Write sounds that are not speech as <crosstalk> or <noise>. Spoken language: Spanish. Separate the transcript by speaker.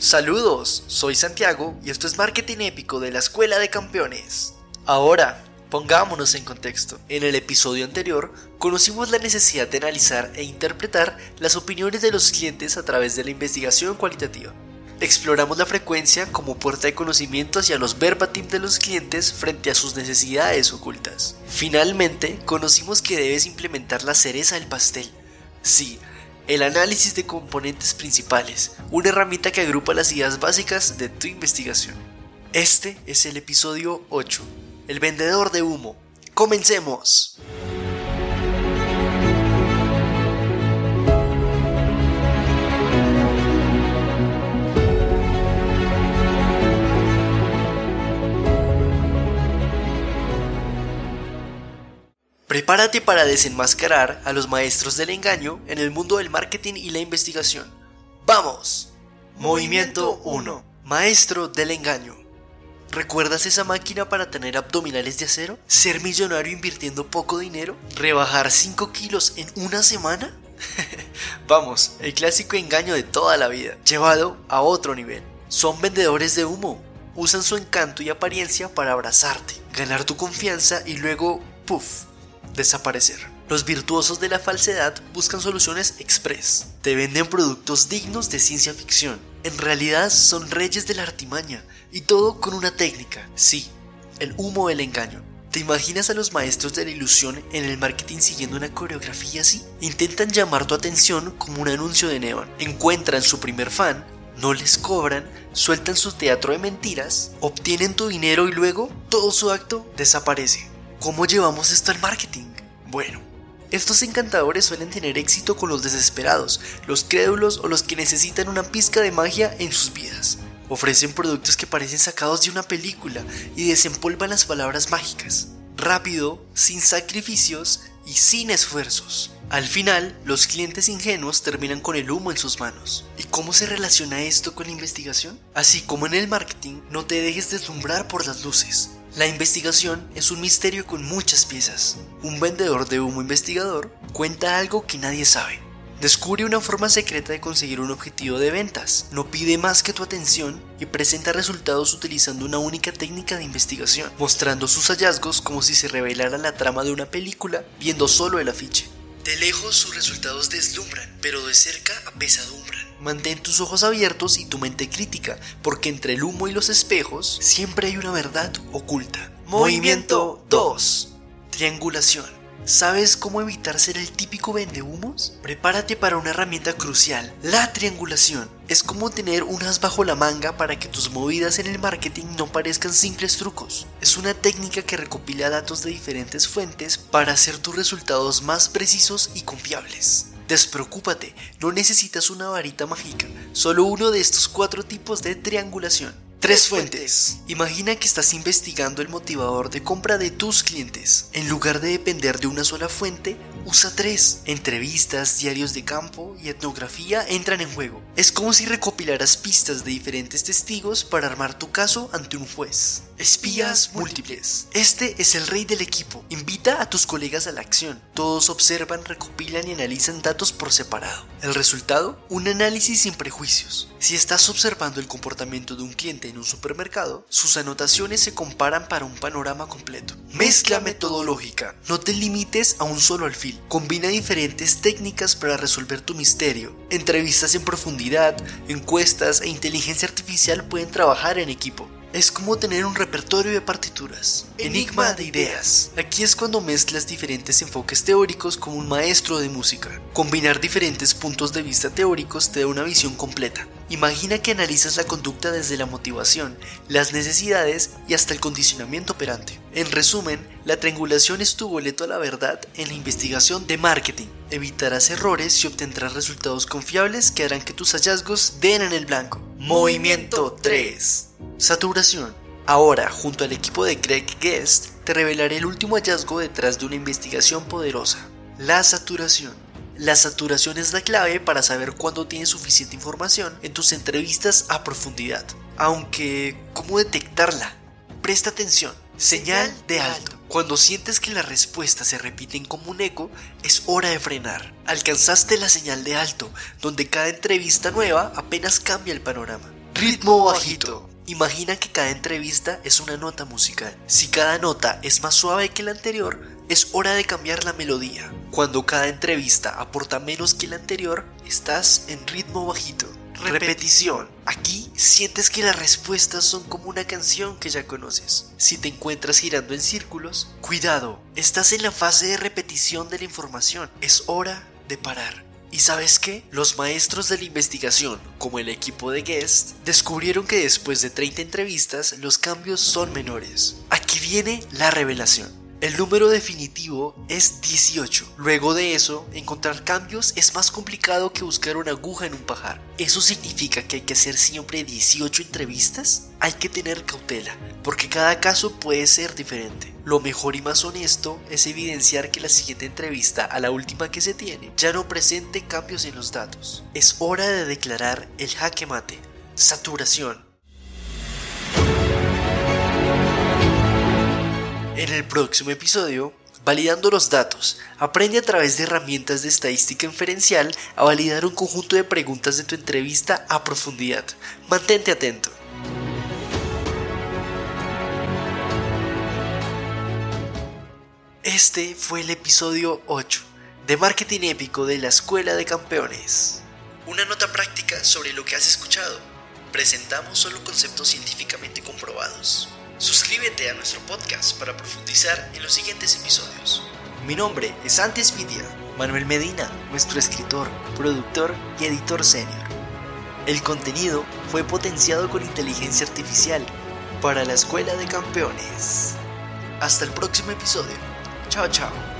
Speaker 1: Saludos, soy Santiago y esto es Marketing Épico de la Escuela de Campeones. Ahora, pongámonos en contexto. En el episodio anterior, conocimos la necesidad de analizar e interpretar las opiniones de los clientes a través de la investigación cualitativa. Exploramos la frecuencia como puerta de conocimiento hacia los verbatim de los clientes frente a sus necesidades ocultas. Finalmente, conocimos que debes implementar la cereza del pastel. Sí, el análisis de componentes principales, una herramienta que agrupa las ideas básicas de tu investigación. Este es el episodio 8, el vendedor de humo. ¡Comencemos! Prepárate para desenmascarar a los maestros del engaño en el mundo del marketing y la investigación. ¡Vamos! Movimiento 1. Maestro del engaño. ¿Recuerdas esa máquina para tener abdominales de acero? ¿Ser millonario invirtiendo poco dinero? ¿Rebajar 5 kilos en una semana? <laughs> Vamos, el clásico engaño de toda la vida, llevado a otro nivel. Son vendedores de humo. Usan su encanto y apariencia para abrazarte, ganar tu confianza y luego, puff, desaparecer. Los virtuosos de la falsedad buscan soluciones express. Te venden productos dignos de ciencia ficción. En realidad son reyes de la artimaña y todo con una técnica. Sí, el humo del engaño. ¿Te imaginas a los maestros de la ilusión en el marketing siguiendo una coreografía así? Intentan llamar tu atención como un anuncio de neón. Encuentran su primer fan, no les cobran, sueltan su teatro de mentiras, obtienen tu dinero y luego todo su acto desaparece. ¿Cómo llevamos esto al marketing? Bueno, estos encantadores suelen tener éxito con los desesperados, los crédulos o los que necesitan una pizca de magia en sus vidas. Ofrecen productos que parecen sacados de una película y desempolvan las palabras mágicas. Rápido, sin sacrificios y sin esfuerzos. Al final, los clientes ingenuos terminan con el humo en sus manos. ¿Y cómo se relaciona esto con la investigación? Así como en el marketing, no te dejes deslumbrar por las luces. La investigación es un misterio con muchas piezas. Un vendedor de humo investigador cuenta algo que nadie sabe. Descubre una forma secreta de conseguir un objetivo de ventas. No pide más que tu atención y presenta resultados utilizando una única técnica de investigación, mostrando sus hallazgos como si se revelara la trama de una película viendo solo el afiche. De lejos sus resultados deslumbran, pero de cerca apesadumbran. Mantén tus ojos abiertos y tu mente crítica, porque entre el humo y los espejos siempre hay una verdad oculta. Movimiento 2. Triangulación. ¿Sabes cómo evitar ser el típico vendehumos? Prepárate para una herramienta crucial, la triangulación. Es como tener un as bajo la manga para que tus movidas en el marketing no parezcan simples trucos. Es una técnica que recopila datos de diferentes fuentes para hacer tus resultados más precisos y confiables. Despreocúpate, no necesitas una varita mágica, solo uno de estos cuatro tipos de triangulación. Tres fuentes. Imagina que estás investigando el motivador de compra de tus clientes. En lugar de depender de una sola fuente, usa tres. Entrevistas, diarios de campo y etnografía entran en juego. Es como si recopilaras pistas de diferentes testigos para armar tu caso ante un juez. Espías múltiples. Este es el rey del equipo. Invita a tus colegas a la acción. Todos observan, recopilan y analizan datos por separado. El resultado, un análisis sin prejuicios. Si estás observando el comportamiento de un cliente en un supermercado, sus anotaciones se comparan para un panorama completo. Mezcla metodológica. No te limites a un solo alfil. Combina diferentes técnicas para resolver tu misterio. Entrevistas en profundidad, encuestas e inteligencia artificial pueden trabajar en equipo. Es como tener un repertorio de partituras. Enigma de ideas. Aquí es cuando mezclas diferentes enfoques teóricos como un maestro de música. Combinar diferentes puntos de vista teóricos te da una visión completa. Imagina que analizas la conducta desde la motivación, las necesidades y hasta el condicionamiento operante. En resumen, la triangulación es tu boleto a la verdad en la investigación de marketing. Evitarás errores y obtendrás resultados confiables que harán que tus hallazgos den en el blanco. Movimiento 3. Saturación. Ahora, junto al equipo de Greg Guest, te revelaré el último hallazgo detrás de una investigación poderosa. La saturación. La saturación es la clave para saber cuándo tienes suficiente información en tus entrevistas a profundidad. Aunque, ¿cómo detectarla? Presta atención. Señal de alto. Cuando sientes que las respuestas se repiten como un eco, es hora de frenar. Alcanzaste la señal de alto, donde cada entrevista nueva apenas cambia el panorama. Ritmo bajito. Imagina que cada entrevista es una nota musical. Si cada nota es más suave que la anterior, es hora de cambiar la melodía. Cuando cada entrevista aporta menos que la anterior, estás en ritmo bajito. Repetición. Aquí sientes que las respuestas son como una canción que ya conoces. Si te encuentras girando en círculos, cuidado, estás en la fase de repetición de la información. Es hora de parar. ¿Y sabes qué? Los maestros de la investigación, como el equipo de Guest, descubrieron que después de 30 entrevistas los cambios son menores. Aquí viene la revelación. El número definitivo es 18. Luego de eso, encontrar cambios es más complicado que buscar una aguja en un pajar. ¿Eso significa que hay que hacer siempre 18 entrevistas? Hay que tener cautela, porque cada caso puede ser diferente. Lo mejor y más honesto es evidenciar que la siguiente entrevista a la última que se tiene ya no presente cambios en los datos. Es hora de declarar el jaque mate. Saturación. En el próximo episodio, validando los datos, aprende a través de herramientas de estadística inferencial a validar un conjunto de preguntas de tu entrevista a profundidad. Mantente atento. Este fue el episodio 8 de Marketing Épico de la Escuela de Campeones. Una nota práctica sobre lo que has escuchado. Presentamos solo conceptos científicamente comprobados. Suscríbete a nuestro podcast para profundizar en los siguientes episodios. Mi nombre es Antes Media, Manuel Medina, nuestro escritor, productor y editor senior. El contenido fue potenciado con inteligencia artificial para la Escuela de Campeones. Hasta el próximo episodio. Chao, chao.